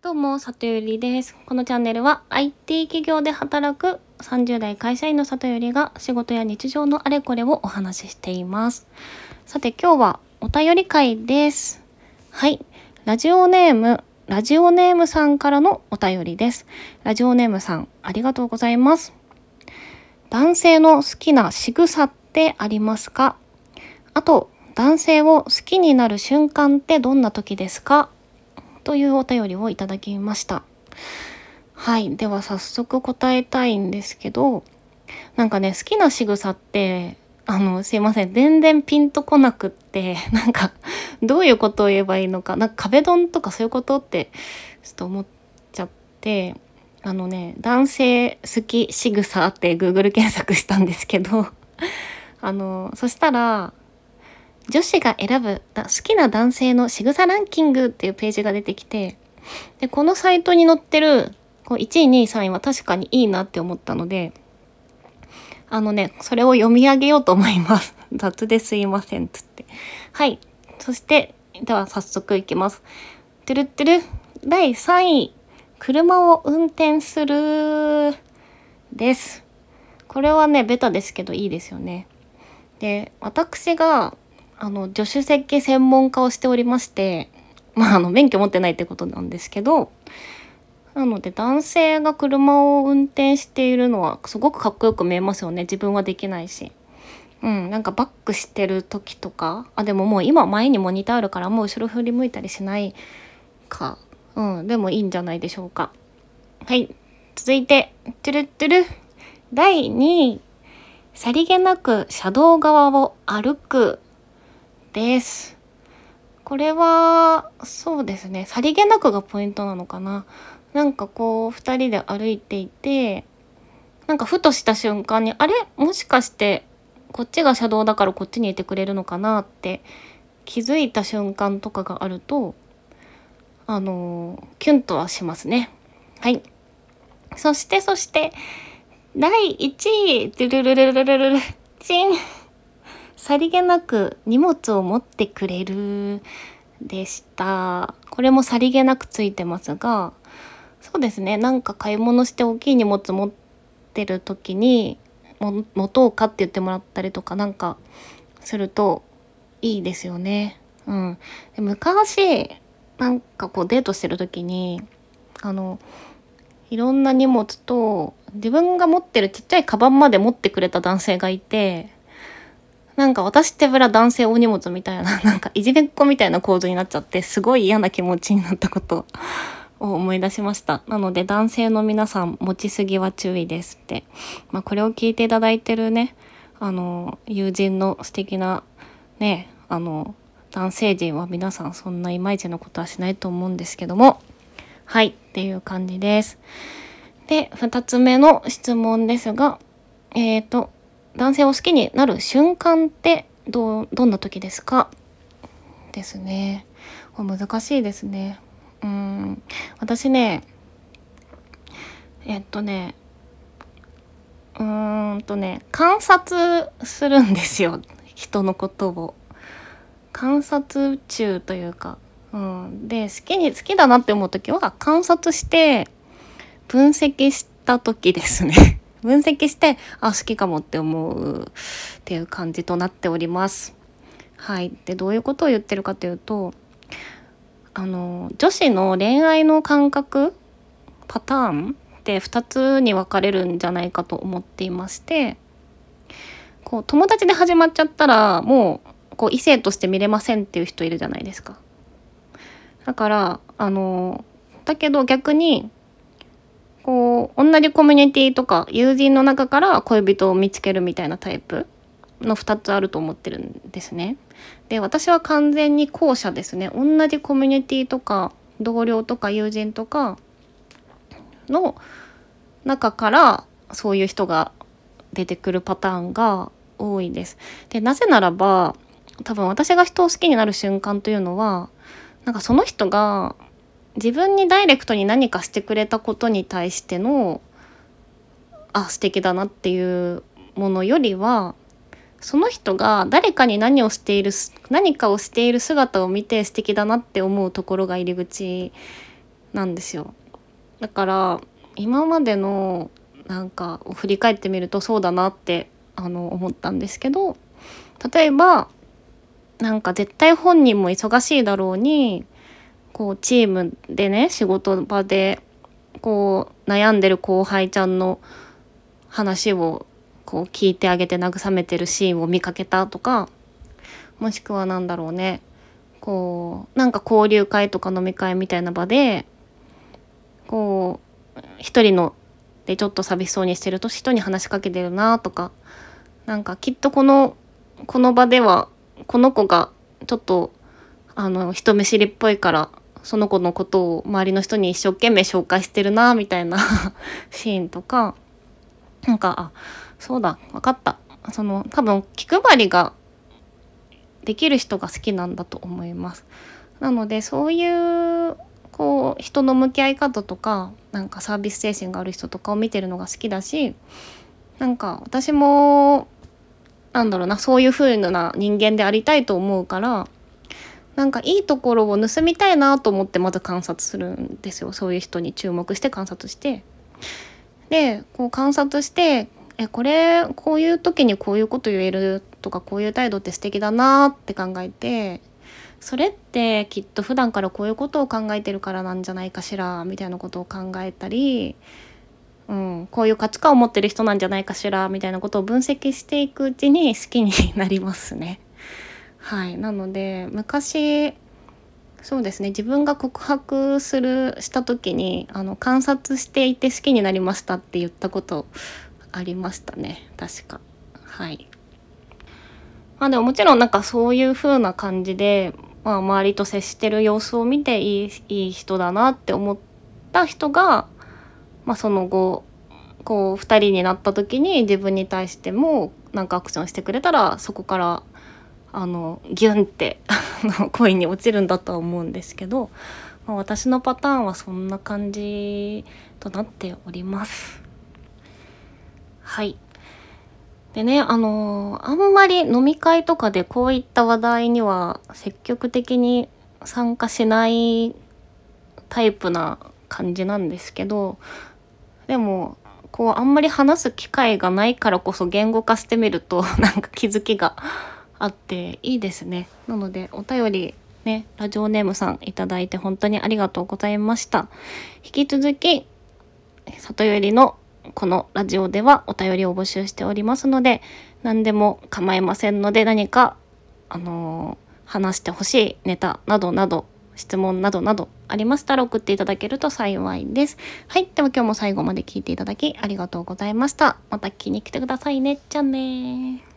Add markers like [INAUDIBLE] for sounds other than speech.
どうも、里ゆりです。このチャンネルは IT 企業で働く30代会社員の里ゆりが仕事や日常のあれこれをお話ししています。さて今日はお便り会です。はい。ラジオネーム、ラジオネームさんからのお便りです。ラジオネームさん、ありがとうございます。男性の好きな仕草ってありますか？あと、男性を好きになる瞬間ってどんな時ですか？というお便りをいただきました。はい。では早速答えたいんですけど、なんかね、好きな仕草って、あの、すいません。全然ピンとこなくって、[LAUGHS] なんか、どういうことを言えばいいのか、なんか壁ドンとかそういうことって、ちょっと思っちゃって、あのね、男性好き仕草って Google 検索したんですけど、[LAUGHS] あの、そしたら、女子が選ぶ好きな男性の仕草ランキングっていうページが出てきてでこのサイトに載ってるこう1位2位3位は確かにいいなって思ったのであのねそれを読み上げようと思います。[LAUGHS] 雑ですいませんつって。はい。そしてでは早速いきます。トゥルットゥル第3位。車を運転するです。これはねベタですけどいいですよね。で私があの助手席専門家をしておりましてまああの免許持ってないってことなんですけどなので男性が車を運転しているのはすごくかっこよく見えますよね。自分はできないし。うん、なんかバックしてる時とかあでももう今前にモニターあるからもう後ろ振り向いたりしないか。うんでもいいんじゃないでしょうか。はい。続いてトゥルトゥル。第2位。さりげなく車道側を歩く。です。これはそうですねさりげなくがポイントなのかな。なんかこう2人で歩いていてなんかふとした瞬間にあれ？もしかしてこっちが車道だからこっちにいてくれるのかなって気づいた瞬間とかがあるとあのキュンとはしますね。はい。そしてそして第1位ドゥルルルルルルルチンさりげなく荷物を持ってくれるでした。これもさりげなくついてますが、そうですね。なんか買い物して大きい荷物持ってる時に、も持とうかって言ってもらったりとかなんかするといいですよね。うん。で昔、なんかこうデートしてる時に、あの、いろんな荷物と自分が持ってるちっちゃいカバンまで持ってくれた男性がいて、なんか私ってぶら男性お荷物みたいな、[LAUGHS] なんかいじめっ子みたいな構図になっちゃって、すごい嫌な気持ちになったことを思い出しました。なので男性の皆さん、持ちすぎは注意ですって。まあこれを聞いていただいてるね、あの、友人の素敵なね、あの、男性陣は皆さんそんないまいちなことはしないと思うんですけども、はい、っていう感じです。で、二つ目の質問ですが、えっ、ー、と、男性を好きになる瞬間ってどうどんな時ですか？ですね。難しいですね。うん。私ねえっとねうーんとね観察するんですよ。[LAUGHS] 人のことを。観察中というか、うん、で好きに好きだなって思う時は観察して分析した時ですね。分析してあ好きかもって思うっていう感じとなっております。はい、でどういうことを言ってるかというとあの女子の恋愛の感覚パターンって2つに分かれるんじゃないかと思っていましてこう友達で始まっちゃったらもうこう異性として見れませんっていう人いるじゃないですか。だからあのだけど逆にこう同じコミュニティとか友人の中から恋人を見つけるみたいなタイプの2つあると思ってるんですね。で私は完全に後者ですね同じコミュニティとか同僚とか友人とかの中からそういう人が出てくるパターンが多いです。でなぜならば多分私が人を好きになる瞬間というのはなんかその人が自分にダイレクトに何かしてくれたことに対してのあ素敵だなっていうものよりはその人が誰かに何をしている何かをしている姿を見て素敵だなって思うところが入り口なんですよ。だから今までのなんかを振り返ってみるとそうだなってあの思ったんですけど例えばなんか絶対本人も忙しいだろうにこうチームでね仕事場でこう悩んでる後輩ちゃんの話をこう聞いてあげて慰めてるシーンを見かけたとかもしくは何だろうねこうなんか交流会とか飲み会みたいな場でこう一人のでちょっと寂しそうにしてると人に話しかけてるなとかなんかきっとこのこの場ではこの子がちょっとあの人見知りっぽいからその子のことを周りの人に一生懸命紹介してるなみたいな [LAUGHS] シーンとかなんかあそうだ分かったその多分気配りができる人が好きなんだと思います。なのでそういうこう人の向き合い方とかなんかサービス精神がある人とかを見てるのが好きだしなんか私もなんだろうなそういう風な人間でありたいと思うからなんかいいところを盗みたいなと思ってまず観察するんですよそういう人に注目して観察してでこう観察してえこれこういう時にこういうこと言えるとかこういう態度って素敵だなって考えてそれってきっと普段からこういうことを考えてるからなんじゃないかしらみたいなことを考えたり、うん、こういう価値観を持ってる人なんじゃないかしらみたいなことを分析していくうちに好きになりますね。はい、なので昔そうですね。自分が告白するした時にあの観察していて好きになりましたって言ったことありましたね。確か。はい。まあでももちろんなんかそういう風な感じで、まあ、周りと接してる様子を見ていいいい人だなって思った人が、まあ、その後こう2人になった時に自分に対してもなんかアクションしてくれたらそこからあのギュンって恋に落ちるんだとは思うんですけど、まあ、私のパターンはそんな感じとなっております。はい。でね、あのー、あんまり飲み会とかでこういった話題には積極的に参加しないタイプな感じなんですけど、でも、こう、あんまり話す機会がないからこそ言語化してみると、[LAUGHS] なんか気づきがあっていいですね。なので、お便りね、ラジオネームさんいただいて本当にありがとうございました。引き続き、里よりのこのラジオではお便りを募集しておりますので、何でも構いませんので、何か、あのー、話してほしいネタなどなど、質問などなどありましたら送っていただけると幸いです。はい。では今日も最後まで聞いていただきありがとうございました。また聞きに来てくださいね。じゃあね